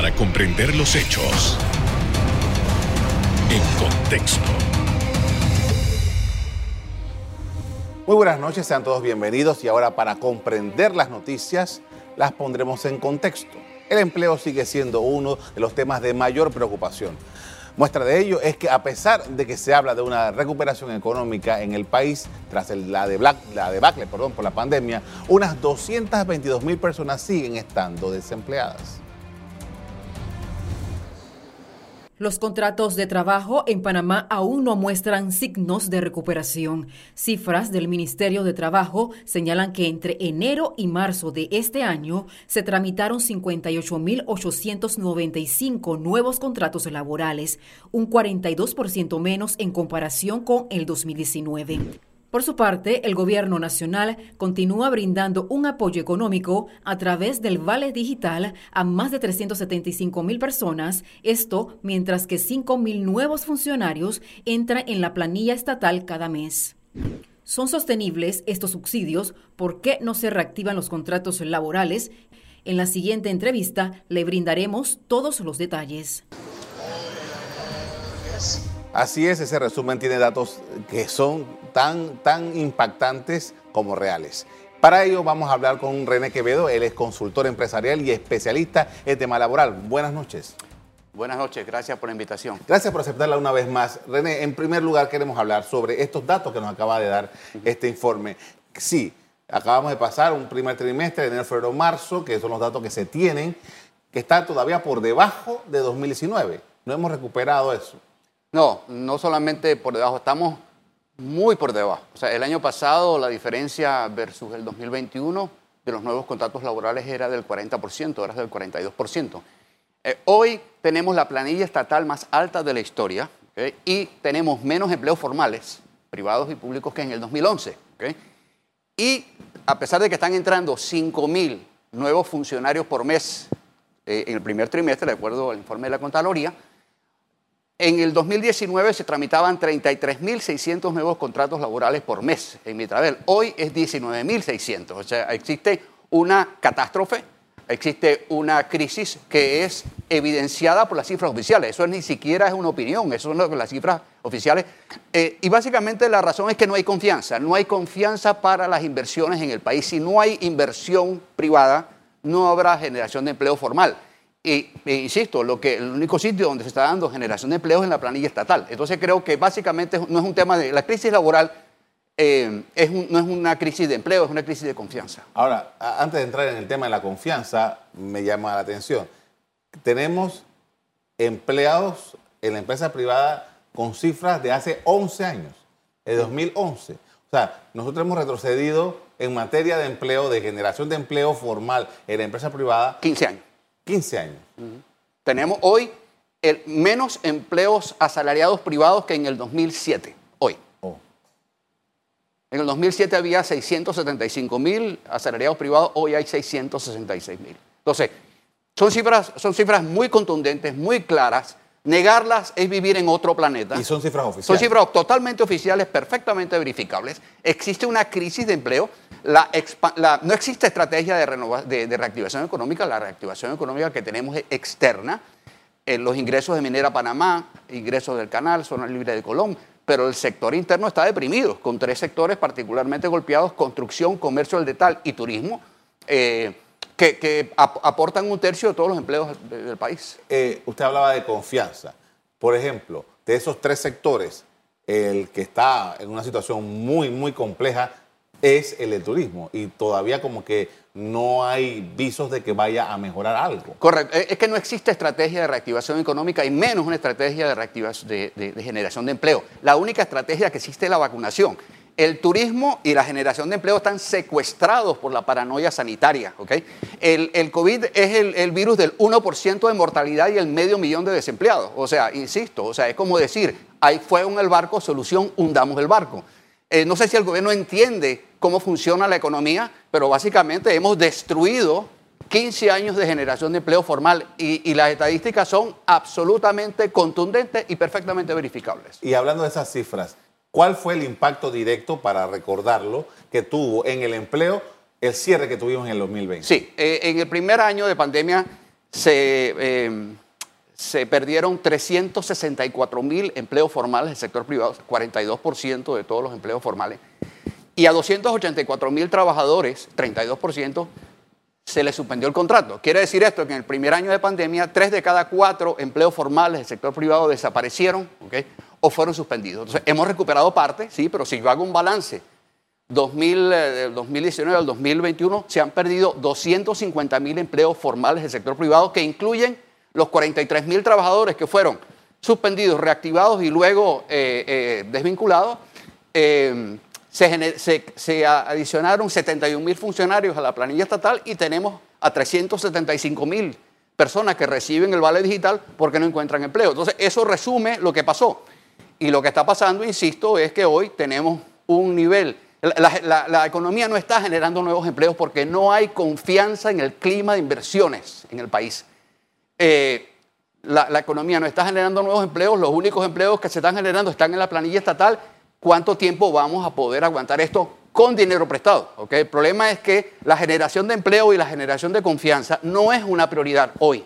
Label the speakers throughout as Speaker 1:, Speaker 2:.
Speaker 1: para comprender los hechos en contexto.
Speaker 2: Muy buenas noches, sean todos bienvenidos y ahora para comprender las noticias las pondremos en contexto. El empleo sigue siendo uno de los temas de mayor preocupación. Muestra de ello es que a pesar de que se habla de una recuperación económica en el país tras la, de la debacle perdón, por la pandemia, unas 222 mil personas siguen estando desempleadas.
Speaker 3: Los contratos de trabajo en Panamá aún no muestran signos de recuperación. Cifras del Ministerio de Trabajo señalan que entre enero y marzo de este año se tramitaron 58.895 nuevos contratos laborales, un 42% menos en comparación con el 2019. Por su parte, el gobierno nacional continúa brindando un apoyo económico a través del Vale Digital a más de 375 mil personas, esto mientras que 5 mil nuevos funcionarios entran en la planilla estatal cada mes. ¿Son sostenibles estos subsidios? ¿Por qué no se reactivan los contratos laborales? En la siguiente entrevista le brindaremos todos los detalles.
Speaker 2: Así es, ese resumen tiene datos que son tan, tan impactantes como reales. Para ello vamos a hablar con René Quevedo, él es consultor empresarial y especialista en tema laboral. Buenas noches.
Speaker 4: Buenas noches, gracias por la invitación.
Speaker 2: Gracias por aceptarla una vez más. René, en primer lugar queremos hablar sobre estos datos que nos acaba de dar este informe. Sí, acabamos de pasar un primer trimestre, enero, febrero, marzo, que son los datos que se tienen, que están todavía por debajo de 2019. No hemos recuperado eso.
Speaker 4: No, no solamente por debajo, estamos muy por debajo. O sea, el año pasado la diferencia versus el 2021 de los nuevos contratos laborales era del 40%, ahora es del 42%. Eh, hoy tenemos la planilla estatal más alta de la historia y tenemos menos empleos formales, privados y públicos, que en el 2011. Y a pesar de que están entrando 5.000 nuevos funcionarios por mes eh, en el primer trimestre, de acuerdo al informe de la Contraloría, en el 2019 se tramitaban 33.600 nuevos contratos laborales por mes en Mitravel. Hoy es 19.600. O sea, existe una catástrofe, existe una crisis que es evidenciada por las cifras oficiales. Eso ni siquiera es una opinión, eso son las cifras oficiales. Eh, y básicamente la razón es que no hay confianza. No hay confianza para las inversiones en el país. Si no hay inversión privada, no habrá generación de empleo formal. Y, insisto, lo que, el único sitio donde se está dando generación de empleos es en la planilla estatal. Entonces creo que básicamente no es un tema de... La crisis laboral eh, no es una crisis de empleo, es una crisis de confianza.
Speaker 2: Ahora, antes de entrar en el tema de la confianza, me llama la atención. Tenemos empleados en la empresa privada con cifras de hace 11 años, de 2011. O sea, nosotros hemos retrocedido en materia de empleo, de generación de empleo formal en la empresa privada.
Speaker 4: 15 años.
Speaker 2: 15 años.
Speaker 4: Tenemos hoy el, menos empleos asalariados privados que en el 2007, hoy. Oh. En el 2007 había 675 mil asalariados privados, hoy hay 666 mil. Entonces, son cifras, son cifras muy contundentes, muy claras. Negarlas es vivir en otro planeta.
Speaker 2: Y son cifras oficiales.
Speaker 4: Son cifras totalmente oficiales, perfectamente verificables. Existe una crisis de empleo no existe estrategia de, de, reactivación económica, la reactivación económica que tenemos es externa. Eh, los ingresos de Minera Panamá, ingresos del canal, zona libre de Colón, pero el sector interno está deprimido, con tres sectores particularmente golpeados, construcción, comercio al detal y turismo, eh, que, aportan un tercio de todos los empleos del, país.
Speaker 2: Eh, usted hablaba de confianza. Por ejemplo, de esos tres sectores, el que está en una situación muy, muy compleja es el turismo y todavía como que no hay visos de que vaya a mejorar algo.
Speaker 4: Correcto, es que no existe estrategia de reactivación económica y menos una estrategia de, reactivación, de, generación de empleo. La única estrategia que existe es la vacunación. El turismo y la generación de empleo están secuestrados por la paranoia sanitaria. El, COVID es el, virus del 1% de mortalidad y el medio millón de desempleados. O sea, insisto, o sea, es como decir, hay fuego en el barco, solución, hundamos el barco. Eh, no sé si el gobierno entiende cómo funciona la economía, pero básicamente hemos destruido 15 años de generación de empleo formal y, las estadísticas son absolutamente contundentes y perfectamente verificables.
Speaker 2: Y hablando de esas cifras, ¿cuál fue el impacto directo, para recordarlo, que tuvo en el empleo el cierre que tuvimos en el 2020?
Speaker 4: Sí, eh, en el primer año de pandemia se, eh, se perdieron 364 mil empleos formales del sector privado, 42% de todos los empleos formales. Y a 284 mil trabajadores, 32%, se les suspendió el contrato. Quiere decir esto que en el primer año de pandemia, tres de cada cuatro empleos formales del sector privado desaparecieron o fueron suspendidos. Entonces, hemos recuperado parte, sí, pero si yo hago un balance 2000, del 2019 al 2021 se han perdido 250 mil empleos formales del sector privado que incluyen los 43 mil trabajadores que fueron suspendidos, reactivados y luego eh, eh, desvinculados. Eh, se, se, adicionaron 71 mil funcionarios a la planilla estatal y tenemos a 375 mil personas que reciben el vale digital porque no encuentran empleo. Entonces, eso resume lo que pasó. Y lo que está pasando, insisto, es que hoy tenemos un nivel la, economía no está generando nuevos empleos porque no hay confianza en el clima de inversiones en el país. Eh, la, economía no está generando nuevos empleos, los únicos empleos que se están generando están en la planilla estatal. ¿Cuánto tiempo vamos a poder aguantar esto con dinero prestado? El problema es que la generación de empleo y la generación de confianza no es una prioridad hoy.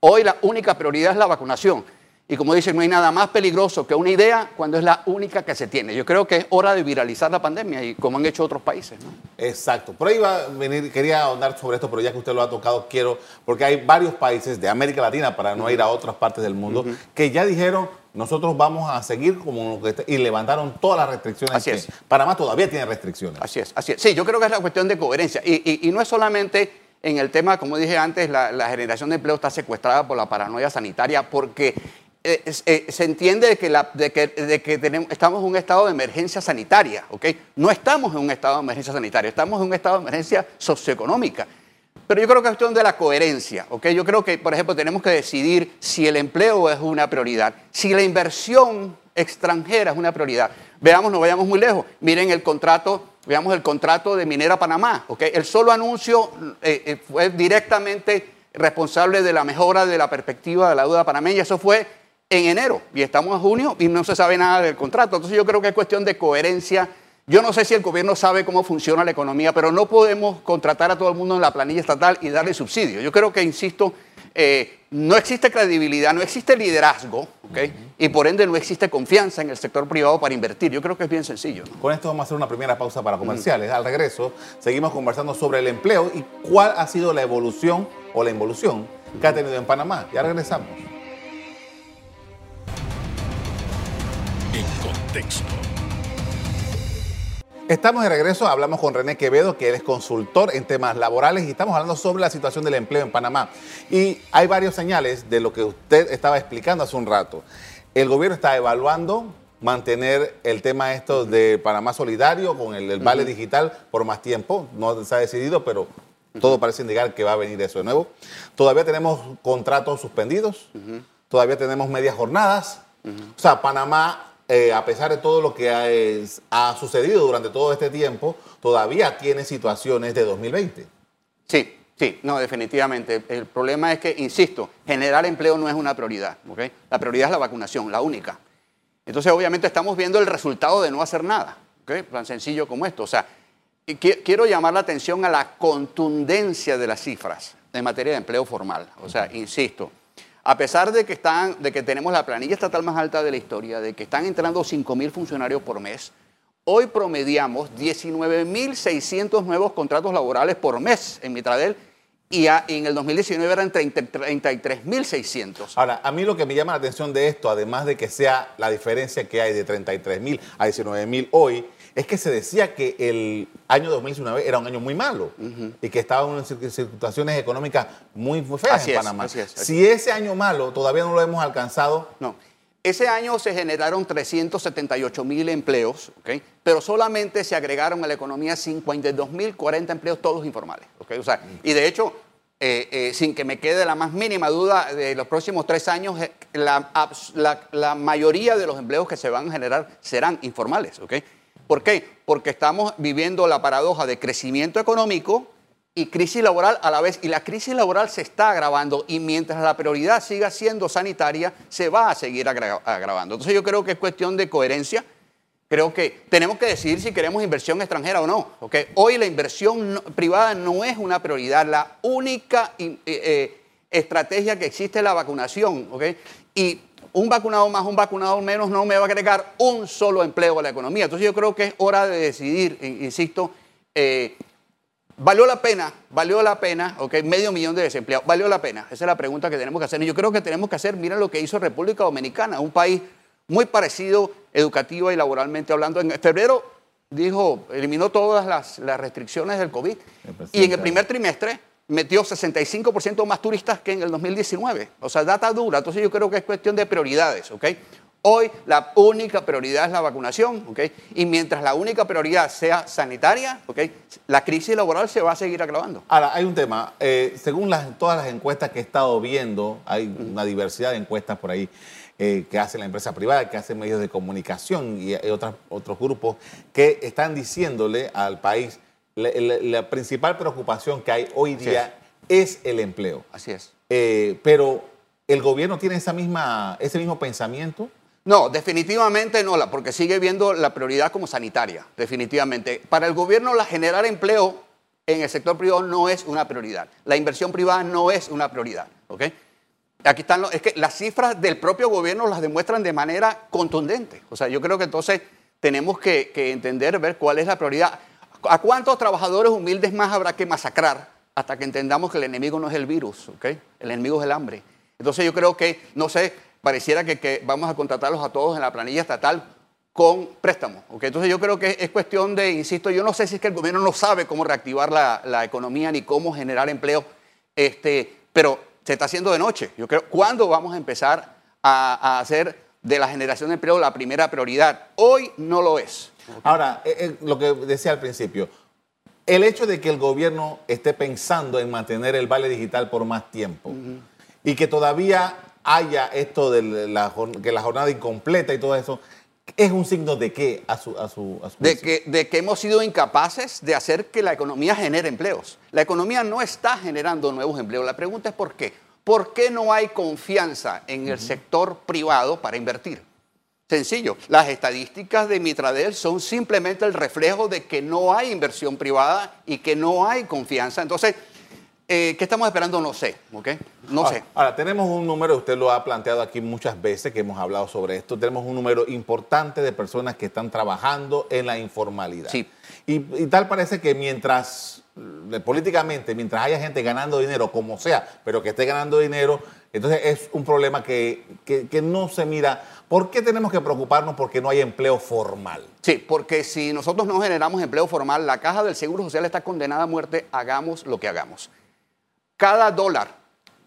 Speaker 4: Hoy la única prioridad es la vacunación. Y como dicen, no hay nada más peligroso que una idea cuando es la única que se tiene. Yo creo que es hora de viralizar la pandemia y como han hecho otros países. ¿no?
Speaker 2: Exacto. Por ahí va a venir, quería ahondar sobre esto, pero ya que usted lo ha tocado, quiero, porque hay varios países de América Latina, para no ir a otras partes del mundo, que ya dijeron, nosotros vamos a seguir como lo que y levantaron todas las restricciones.
Speaker 4: Así es.
Speaker 2: Panamá todavía tiene restricciones.
Speaker 4: Así es, así es. Sí, yo creo que es la cuestión de coherencia. Y, no es solamente en el tema, como dije antes, la, la generación de empleo está secuestrada por la paranoia sanitaria, porque eh, eh, se entiende de que, de que, estamos en un estado de emergencia sanitaria, ¿ok? No estamos en un estado de emergencia sanitaria, estamos en un estado de emergencia socioeconómica. Pero yo creo que es cuestión de la coherencia, ¿ok? Yo creo que, por ejemplo, tenemos que decidir si el empleo es una prioridad, si la inversión extranjera es una prioridad. Veamos, no vayamos muy lejos. Miren el contrato, veamos el contrato de Minera Panamá, ¿ok? El solo anuncio eh, fue directamente responsable de la mejora de la perspectiva de la deuda panameña. Eso fue en enero y estamos en junio y no se sabe nada del contrato. Entonces yo creo que es cuestión de coherencia. Yo no sé si el gobierno sabe cómo funciona la economía, pero no podemos contratar a todo el mundo en la planilla estatal y darle subsidio. Yo creo que, insisto, eh, no existe credibilidad, no existe liderazgo, Y por ende no existe confianza en el sector privado para invertir. Yo creo que es bien sencillo.
Speaker 2: Con esto vamos a hacer una primera pausa para comerciales. Al regreso, seguimos conversando sobre el empleo y cuál ha sido la evolución o la involución que ha tenido en Panamá. Ya regresamos. Estamos de regreso, hablamos con René Quevedo, que es consultor en temas laborales y estamos hablando sobre la situación del empleo en Panamá. Y hay varios señales de lo que usted estaba explicando hace un rato. El gobierno está evaluando mantener el tema esto de Panamá Solidario con el, vale digital por más tiempo. No se ha decidido, pero todo parece indicar que va a venir eso de nuevo. Todavía tenemos contratos suspendidos, todavía tenemos medias jornadas. O sea, Panamá eh, a pesar de todo lo que ha, sucedido durante todo este tiempo, todavía tiene situaciones de 2020.
Speaker 4: Sí, sí, no, definitivamente. El problema es que, insisto, generar empleo no es una prioridad. La prioridad es la vacunación, la única. Entonces, obviamente, estamos viendo el resultado de no hacer nada. Tan sencillo como esto. O sea, quiero llamar la atención a la contundencia de las cifras en materia de empleo formal. O sea, insisto, a pesar de que, están, de que tenemos la planilla estatal más alta de la historia, de que están entrando 5.000 funcionarios por mes, hoy promediamos 19.600 nuevos contratos laborales por mes en Mitradel y en el 2019 eran 33.600.
Speaker 2: Ahora, a mí lo que me llama la atención de esto, además de que sea la diferencia que hay de 33.000 a 19.000 hoy, es que se decía que el año 2019 era un año muy malo y que estaba en situaciones económicas muy, feas en Panamá. Si ese año malo todavía no lo hemos alcanzado.
Speaker 4: No. Ese año se generaron 378 mil empleos, pero solamente se agregaron a la economía 52 mil 40 empleos, todos informales. O sea, y de hecho, eh, eh, sin que me quede la más mínima duda, de los próximos tres años, eh, la, la, mayoría de los empleos que se van a generar serán informales. ¿okay? ¿Por qué? Porque estamos viviendo la paradoja de crecimiento económico y crisis laboral a la vez. Y la crisis laboral se está agravando y mientras la prioridad siga siendo sanitaria, se va a seguir agravando. Entonces yo creo que es cuestión de coherencia. Creo que tenemos que decidir si queremos inversión extranjera o no. Hoy la inversión privada no es una prioridad. La única eh, eh, estrategia que existe la vacunación. Y un vacunado más, un vacunado menos no me va a agregar un solo empleo a la economía. Entonces yo creo que es hora de decidir, insisto, eh, ¿valió la pena? ¿Valió la pena? ¿Ok? Medio millón de desempleados. ¿Valió la pena? Esa es la pregunta que tenemos que hacer. Y yo creo que tenemos que hacer, mira lo que hizo República Dominicana, un país muy parecido educativa y laboralmente hablando. En febrero dijo, eliminó todas las, las restricciones del COVID. Y en el primer trimestre metió 65% más turistas que en el 2019. O sea, data dura. Entonces yo creo que es cuestión de prioridades, ¿ok? Hoy la única prioridad es la vacunación, ¿ok? Y mientras la única prioridad sea sanitaria, ¿ok? La crisis laboral se va a seguir agravando.
Speaker 2: Ahora, hay un tema. Eh, según todas las encuestas que he estado viendo, hay una diversidad de encuestas por ahí eh, que hace la empresa privada, que hace medios de comunicación y hay otros grupos que están diciéndole al país la, principal preocupación que hay hoy día es. el empleo.
Speaker 4: Así es.
Speaker 2: Eh, pero el gobierno tiene esa misma, ese mismo pensamiento.
Speaker 4: No, definitivamente no, porque sigue viendo la prioridad como sanitaria, definitivamente. Para el gobierno la generar empleo en el sector privado no es una prioridad. La inversión privada no es una prioridad, ¿ok? Aquí están, es que las cifras del propio gobierno las demuestran de manera contundente. O sea, yo creo que entonces tenemos que, que entender, ver cuál es la prioridad. ¿A cuántos trabajadores humildes más habrá que masacrar hasta que entendamos que el enemigo no es el virus. El enemigo es el hambre. Entonces yo creo que, no sé, pareciera que, vamos a contratarlos a todos en la planilla estatal con préstamos. ¿ok? Entonces yo creo que es cuestión de, insisto, yo no sé si es que el gobierno no sabe cómo reactivar la, economía ni cómo generar empleo, este, pero se está haciendo de noche. Yo creo, ¿cuándo vamos a empezar a hacer de la generación de empleo la primera prioridad? Hoy no lo es.
Speaker 2: Ahora, eh, eh, lo que decía al principio, el hecho de que el gobierno esté pensando en mantener el vale digital por más tiempo y que todavía haya esto de la, que la jornada incompleta y todo eso, ¿es un signo de qué a su, a su,
Speaker 4: de, que, de que hemos sido incapaces de hacer que la economía genere empleos. La economía no está generando nuevos empleos. La pregunta es por qué. ¿Por qué no hay confianza en el sector privado para invertir? Sencillo, las estadísticas de Mitradel son simplemente el reflejo de que no hay inversión privada y que no hay confianza. Entonces, eh, ¿qué estamos esperando? No sé, ¿ok? No sé.
Speaker 2: Ahora, tenemos un número, usted lo ha planteado aquí muchas veces que hemos hablado sobre esto, tenemos un número importante de personas que están trabajando en la informalidad.
Speaker 4: Sí.
Speaker 2: Y, tal parece que mientras, políticamente, mientras haya gente ganando dinero, como sea, pero que esté ganando dinero, entonces es un problema que, que no se mira ¿Por qué tenemos que preocuparnos porque no hay empleo formal?
Speaker 4: Sí, porque si nosotros no generamos empleo formal, la caja del Seguro Social está condenada a muerte, hagamos lo que hagamos. Cada dólar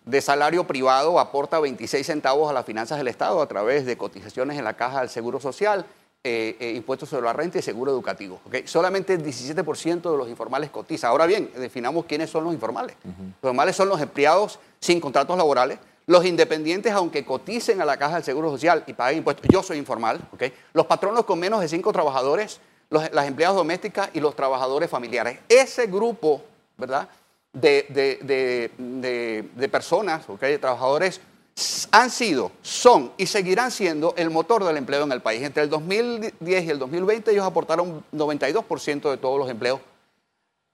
Speaker 4: de salario privado aporta 26 centavos a las finanzas del Estado a través de cotizaciones en la caja del Seguro Social, eh, eh, impuestos sobre la renta y seguro educativo. Solamente el 17% de los informales cotiza. Ahora bien, definamos quiénes son los informales. Los informales son los empleados sin contratos laborales, los independientes, aunque coticen a la caja del Seguro Social y paguen impuestos, yo soy informal, ¿ok? Los patronos con menos de cinco trabajadores, las empleadas domésticas y los trabajadores familiares. Ese grupo, ¿verdad? De, de, personas, ¿ok? De trabajadores han sido, son y seguirán siendo el motor del empleo en el país. Entre el 2010 y el 2020 ellos aportaron 92% de todos los empleos,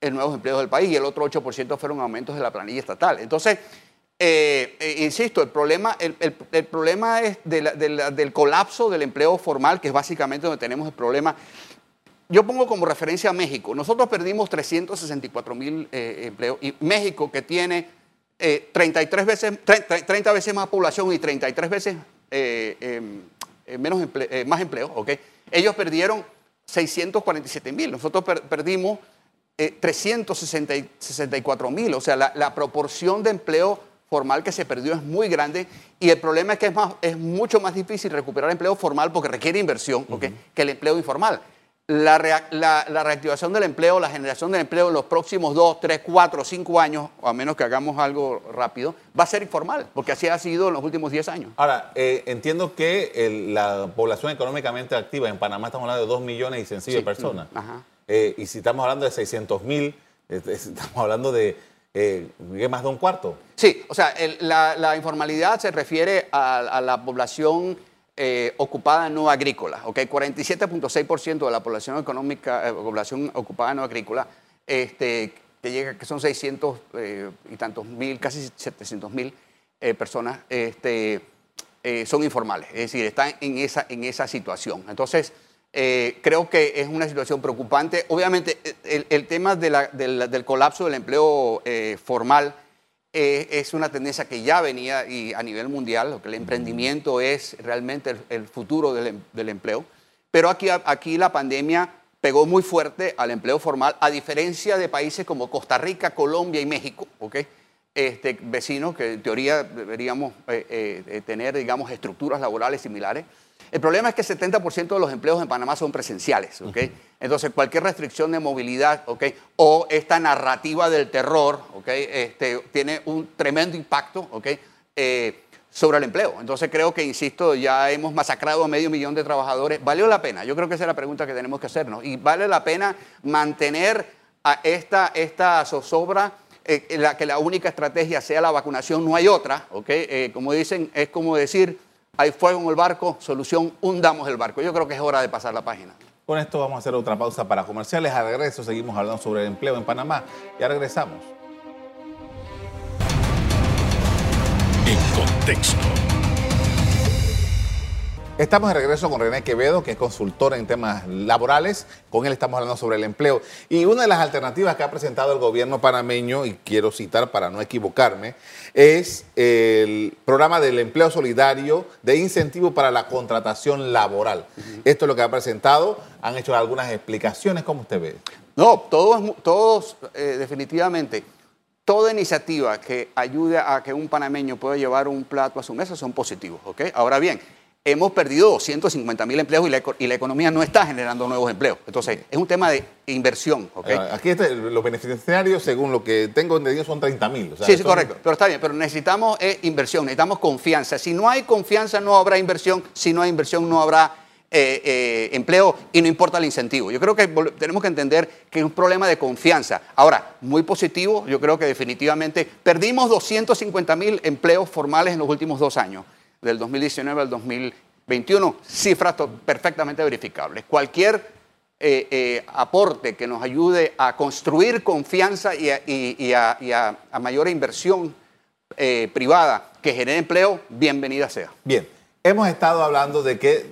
Speaker 4: en nuevos empleos del país y el otro 8% fueron aumentos de la planilla estatal. Entonces, eh, eh, insisto, el problema, el, problema es del colapso del empleo formal, que es básicamente donde tenemos el problema. Yo pongo como referencia a México. Nosotros perdimos 364 mil eh, empleos y México, que tiene 33 veces, 30, veces más población y 33 veces em, menos más empleo, ¿ok? ellos perdieron 647 mil. Nosotros perdimos 364 mil. O sea, la, la proporción de empleo formal que se perdió es muy grande y el problema es que es, más, es mucho más difícil recuperar empleo formal porque requiere inversión que el empleo informal. La, la, reactivación del empleo, la generación del empleo en los próximos 2, 3, 4, 5 años, a menos que hagamos algo rápido, va a ser informal, porque así ha sido en los últimos 10 años.
Speaker 2: Ahora, eh, entiendo que la población económicamente activa en Panamá estamos hablando de 2 millones y sencillo de personas. Eh, y si estamos hablando de 600 mil, estamos hablando de eh, más de un cuarto.
Speaker 4: Sí, o sea, la, informalidad se refiere a, la población eh, ocupada no agrícola, ¿ok? 47.6% de la población económica, eh, población ocupada no agrícola, este, que llega, que son 600 eh, y tantos mil, casi 700 mil personas, este, son informales, es decir, están en esa, en esa situación. Entonces, creo que es una situación preocupante. Obviamente, el, tema del colapso del empleo formal es una tendencia que ya venía y a nivel mundial, lo que el emprendimiento es realmente el, futuro del, em, del, empleo. Pero aquí, aquí la pandemia pegó muy fuerte al empleo formal, a diferencia de países como Costa Rica, Colombia y México, ¿ok? Este, vecinos que en teoría deberíamos eh, eh, eh, tener, digamos, estructuras laborales similares. El problema es que 70% de los empleos en Panamá son presenciales, ¿ok? Entonces, cualquier restricción de movilidad, ¿ok? O esta narrativa del terror, ¿ok? Este, tiene un tremendo impacto, ¿ok? sobre el empleo. Entonces creo que, insisto, ya hemos masacrado a medio millón de trabajadores. ¿Valió la pena? Yo creo que esa es la pregunta que tenemos que hacernos. ¿Y vale la pena mantener a esta, esta zozobra, eh, la, que la única estrategia sea la vacunación? No hay otra, ¿ok? Eh, como dicen, es como decir, hay fuego en el barco, solución, hundamos el barco. Yo creo que es hora de pasar la página.
Speaker 2: Con esto vamos a hacer otra pausa para comerciales. Al regreso seguimos hablando sobre el empleo en Panamá. Ya regresamos.
Speaker 1: contexto.
Speaker 2: Estamos de regreso con René Quevedo, que es consultor en temas laborales. Con él estamos hablando sobre el empleo. Y una de las alternativas que ha presentado el gobierno panameño, y quiero citar para no equivocarme, es el programa del empleo solidario de incentivo para la contratación laboral. Esto es lo que ha presentado. Han hecho algunas explicaciones. ¿Cómo usted ve?
Speaker 4: No, todos, todos eh, definitivamente toda iniciativa que ayude a que un panameño pueda llevar un plato a su mesa son positivos. ¿ok? Ahora bien, hemos perdido 250 mil empleos y la, economía no está generando nuevos empleos. Entonces, es un tema de inversión. ¿ok?
Speaker 2: Aquí los beneficiarios, según lo que tengo entendido, son 30 mil.
Speaker 4: sí, sí, correcto. Pero está bien, pero necesitamos eh, inversión, necesitamos confianza. Si no hay confianza, no habrá inversión. Si no hay inversión, no habrá eh, eh, empleo y no importa el incentivo. Yo creo que tenemos que entender que es un problema de confianza. Ahora, muy positivo, yo creo que definitivamente perdimos 250 mil empleos formales en los últimos dos años, del 2019 al 2021, cifras perfectamente verificables. Cualquier eh, aporte que nos ayude a construir confianza y a, a mayor inversión privada que genere empleo, bienvenida sea.
Speaker 2: Bien. Hemos estado hablando de que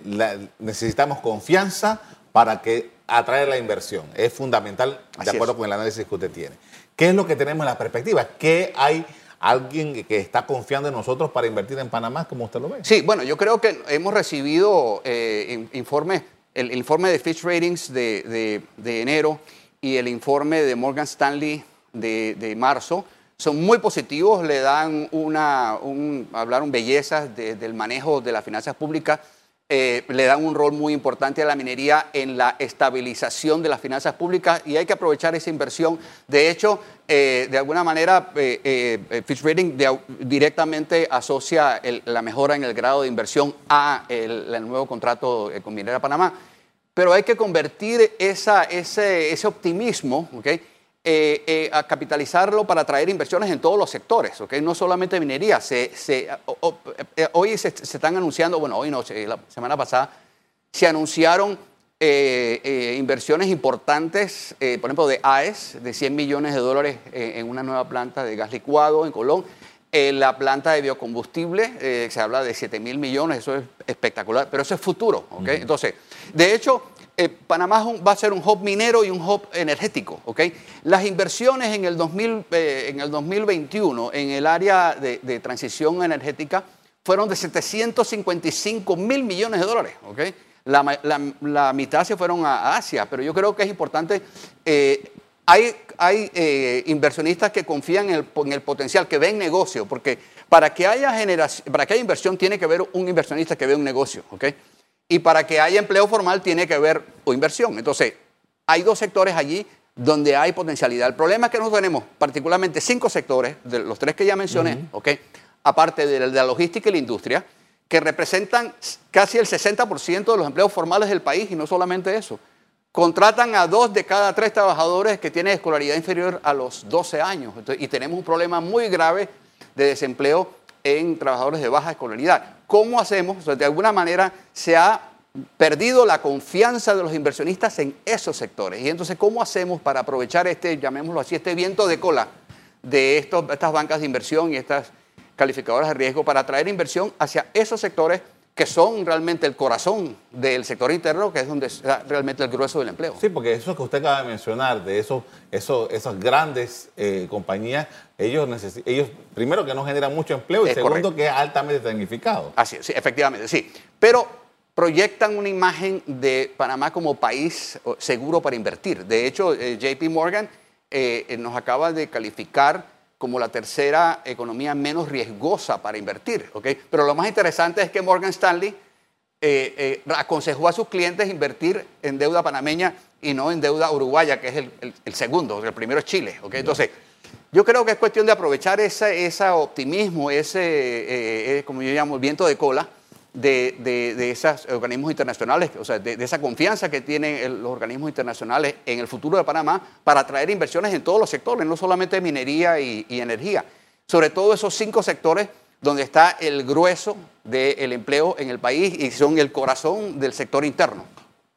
Speaker 2: necesitamos confianza para que atraer la inversión. Es fundamental, de acuerdo con el análisis que usted tiene. ¿Qué es lo que tenemos en la perspectiva? ¿Qué hay alguien que está confiando en nosotros para invertir en Panamá, como usted lo ve?
Speaker 4: Sí, bueno, yo creo que hemos recibido eh, informes, el, informe de Fitch Ratings de, enero y el informe de Morgan Stanley de marzo son muy positivos, le dan una, un, hablaron bellezas del manejo de las finanzas públicas, eh, le dan un rol muy importante a la minería en la estabilización de las finanzas públicas y hay que aprovechar esa inversión. De hecho, eh, de alguna manera, eh, Fitch Rating directamente asocia la mejora en el grado de inversión a el, nuevo contrato con Minera Panamá. Pero hay que convertir ese, ese optimismo, ¿okay? Eh, eh, a capitalizarlo para atraer inversiones en todos los sectores, ¿okay? no solamente minería. Se, se, eh, hoy se, están anunciando, bueno, hoy no, la semana pasada, se anunciaron inversiones importantes, por ejemplo, de AES, de 100 millones de dólares en una nueva planta de gas licuado en Colón. la planta de biocombustible, se habla de 7 mil millones, eso es espectacular, pero eso es futuro. ¿okay? Entonces, de hecho, eh, Panamá va a ser un hub minero y un hub energético. ¿okay? Las inversiones en el, 2000, eh, en el 2021 en el área de, transición energética fueron de 755 mil millones de dólares. ¿okay? La, mitad se fueron a, Asia, pero yo creo que es importante. Eh, hay, inversionistas que confían en el, en el, potencial, que ven negocio, porque para que, haya generación, para que haya inversión tiene que haber un inversionista que ve un negocio. ¿okay? Y para que haya empleo formal tiene que haber inversión. Entonces, hay dos sectores allí donde hay potencialidad. El problema es que nosotros tenemos particularmente cinco sectores, de los tres que ya mencioné, aparte de la logística y la industria, que representan casi el 60% de los empleos formales del país y no solamente eso. Contratan a dos de cada tres trabajadores que tienen escolaridad inferior a los 12 años. y tenemos un problema muy grave de desempleo en trabajadores de baja escolaridad. ¿Cómo hacemos? de alguna manera se ha perdido la confianza de los inversionistas en esos sectores. Y entonces, ¿cómo hacemos para aprovechar este, llamémoslo así, este viento de cola de estos, estas bancas de inversión y estas calificadoras de riesgo para atraer inversión hacia esos sectores que son realmente el corazón del sector interno, que es donde está realmente el grueso del empleo.
Speaker 2: Sí, porque eso que usted acaba de mencionar, de esos, esos, esas grandes eh, compañías, ellos, ellos, primero que no generan mucho empleo y segundo que es altamente tecnificado.
Speaker 4: Así es, sí, efectivamente, sí. Pero proyectan una imagen de Panamá como país seguro para invertir. De hecho, eh, JP Morgan eh, nos acaba de calificar como la tercera economía menos riesgosa para invertir. ¿okay? Pero lo más interesante es que Morgan Stanley eh, eh, aconsejó a sus clientes invertir en deuda panameña y no en deuda uruguaya, que es el, segundo, el primero es Chile. ¿okay? Entonces, yo creo que es cuestión de aprovechar ese, optimismo, ese, eh, como yo llamo, el viento de cola, de, esos organismos internacionales, o sea, de, esa confianza que tienen los organismos internacionales en el futuro de Panamá para atraer inversiones en todos los sectores, no solamente minería y, energía, sobre todo esos cinco sectores donde está el grueso del empleo en el país y son el corazón del sector interno.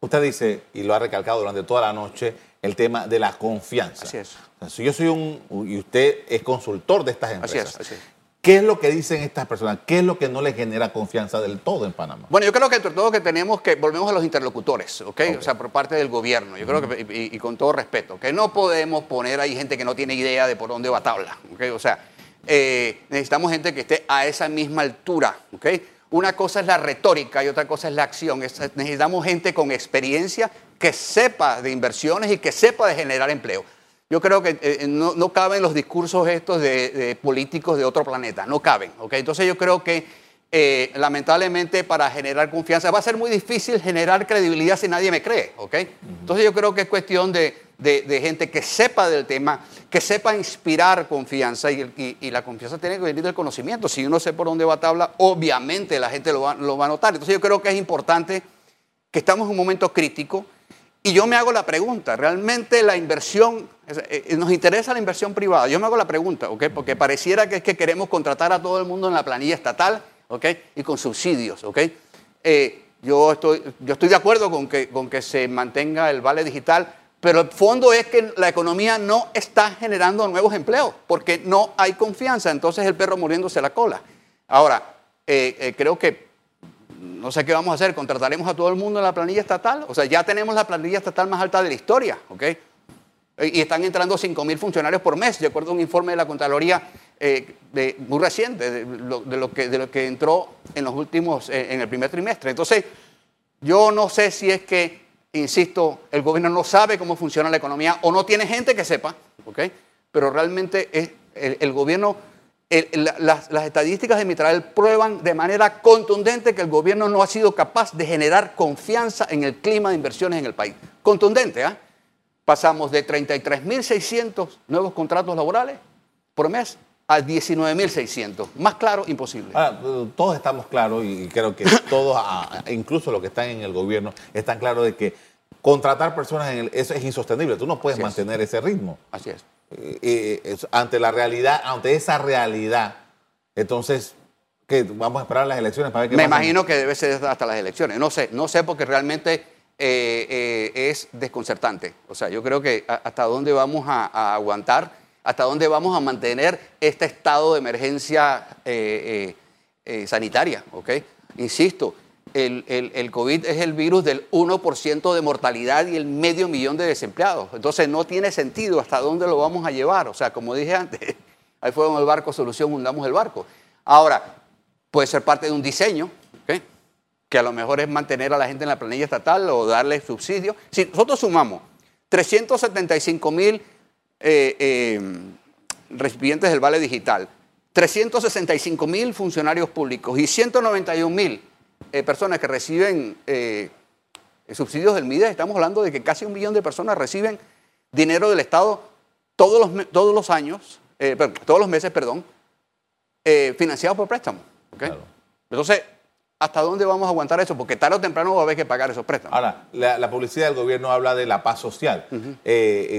Speaker 2: Usted dice, y lo ha recalcado durante toda la noche, el tema de la confianza.
Speaker 4: Así es.
Speaker 2: si yo soy un, y usted es consultor de estas empresas,
Speaker 4: así es, así es.
Speaker 2: ¿Qué es lo que dicen estas personas? ¿Qué es lo que no les genera confianza del todo en Panamá?
Speaker 4: Bueno, yo creo que entre todo que tenemos que, volvemos a los interlocutores, ¿ok? O sea, por parte del gobierno, yo creo que, y, con todo respeto, que no podemos poner ahí gente que no tiene idea de por dónde va tabla, ¿ok? O sea, eh, necesitamos gente que esté a esa misma altura, ¿ok? Una cosa es la retórica y otra cosa es la acción. necesitamos gente con experiencia que sepa de inversiones y que sepa de generar empleo. Yo creo que eh, no, caben los discursos estos de, políticos de otro planeta, no caben. ¿okay? Entonces yo creo que eh, lamentablemente para generar confianza va a ser muy difícil generar credibilidad si nadie me cree. ¿okay? Entonces yo creo que es cuestión de, gente que sepa del tema, que sepa inspirar confianza y, la confianza tiene que venir del conocimiento. Si uno sé por dónde va a tabla, obviamente la gente lo va, lo va a notar. Entonces yo creo que es importante que estamos en un momento crítico y yo me hago la pregunta, ¿realmente la inversión, eh, nos interesa la inversión privada? Yo me hago la pregunta, ¿ok? Porque pareciera que es que queremos contratar a todo el mundo en la planilla estatal, ¿ok? Y con subsidios, ¿ok? Eh, yo, estoy, yo estoy de acuerdo con que, con que se mantenga el vale digital, pero el fondo es que la economía no está generando nuevos empleos, porque no hay confianza, entonces el perro muriéndose la cola. Ahora, eh, creo que no sé qué vamos a hacer, contrataremos a todo el mundo en la planilla estatal. O sea, ya tenemos la planilla estatal más alta de la historia, ¿ok? Y están entrando 5 mil funcionarios por mes, de acuerdo un informe de la Contraloría eh, muy reciente, de lo, que, de lo que entró en los últimos, eh, en el primer trimestre. Entonces, yo no sé si es que, insisto, el gobierno no sabe cómo funciona la economía o no tiene gente que sepa, ¿ok? Pero realmente es, el gobierno las, estadísticas de Mitral prueban de manera contundente que el gobierno no ha sido capaz de generar confianza en el clima de inversiones en el país. Contundente, ¿ah? Pasamos de 33.600 nuevos contratos laborales por mes a 19.600. Más claro, imposible.
Speaker 2: todos estamos claros y creo que todos, incluso los que están en el gobierno, están claros de que contratar personas en eso es insostenible. Tú no puedes mantener ese ritmo.
Speaker 4: Así es.
Speaker 2: Eh, eh, ante la realidad, ante esa realidad, entonces, ¿qué? ¿Vamos a esperar las elecciones para ver qué
Speaker 4: Me imagino que debe ser hasta las elecciones. No sé, no sé porque realmente eh, es desconcertante. O sea, yo creo que hasta dónde vamos a, aguantar, hasta dónde vamos a mantener este estado de emergencia sanitaria, ¿ok? Insisto, el, COVID es el virus del 1% de mortalidad y el medio millón de desempleados. Entonces no tiene sentido hasta dónde lo vamos a llevar. O sea, como dije antes, ahí fue el barco, solución, hundamos el barco. Ahora, puede ser parte de un diseño, que a lo mejor es mantener a la gente en la planilla estatal o darle subsidios. Si nosotros sumamos 375 mil eh, eh, recipientes del Vale Digital, 365 mil funcionarios públicos y 191 mil eh, personas que reciben eh, subsidios del MIDE, estamos hablando de que casi un millón de personas reciben dinero del Estado todos los, todos los años, eh, todos los meses, perdón, financiados por préstamos. Entonces, ¿hasta dónde vamos a aguantar eso? Porque tarde o temprano va a haber que pagar esos préstamos.
Speaker 2: Ahora, la, publicidad del gobierno habla de la paz social.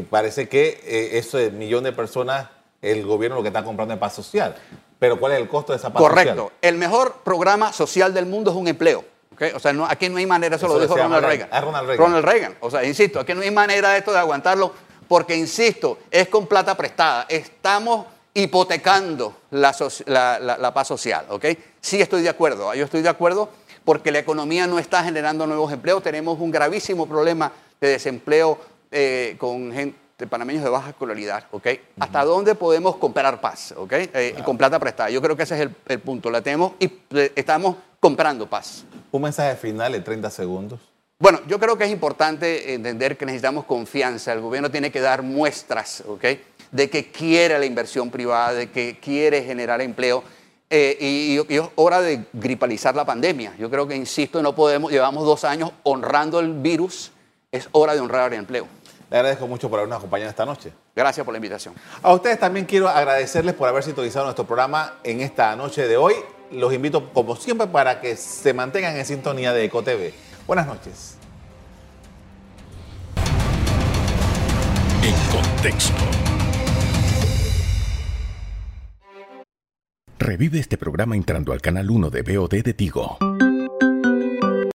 Speaker 2: parece que ese millón de personas, el gobierno lo que está comprando es paz social. Pero ¿cuál es el costo de esa paz
Speaker 4: Correcto. El mejor programa social del mundo es un empleo. ¿ok? O sea, no, aquí no hay manera, eso,
Speaker 2: Eso
Speaker 4: lo dijo Ronald
Speaker 2: Reagan. Ah, Ronald Reagan.
Speaker 4: Ronald Reagan. O sea, insisto, aquí no hay manera de esto de aguantarlo, porque, insisto, es con plata prestada. Estamos hipotecando la, la- la- la paz social, ¿ok? Sí estoy de acuerdo, yo estoy de acuerdo porque la economía no está generando nuevos empleos, tenemos un gravísimo problema de desempleo eh, con gente panameños de baja escolaridad, ¿ok? ¿Hasta dónde podemos comprar paz, ¿ok? Eh, Con plata prestada. Yo creo que ese es el, el punto. La tenemos y eh, estamos comprando paz.
Speaker 2: Un mensaje final en 30 segundos.
Speaker 4: Bueno, yo creo que es importante entender que necesitamos confianza. El gobierno tiene que dar muestras, ¿ok? De que quiere la inversión privada, de que quiere generar empleo. Eh, y, y- y es hora de gripalizar la pandemia. Yo creo que, insisto, no podemos, llevamos dos años honrando el virus, es hora de honrar el empleo.
Speaker 2: Le agradezco mucho por habernos acompañado esta noche.
Speaker 4: Gracias por la invitación.
Speaker 2: A ustedes también quiero agradecerles por haber sintonizado nuestro programa en esta noche de hoy. Los invito, como siempre, para que se mantengan en sintonía de EcoTV. Buenas noches.
Speaker 1: En contexto. Revive este programa entrando al canal 1 de BOD de Tigo.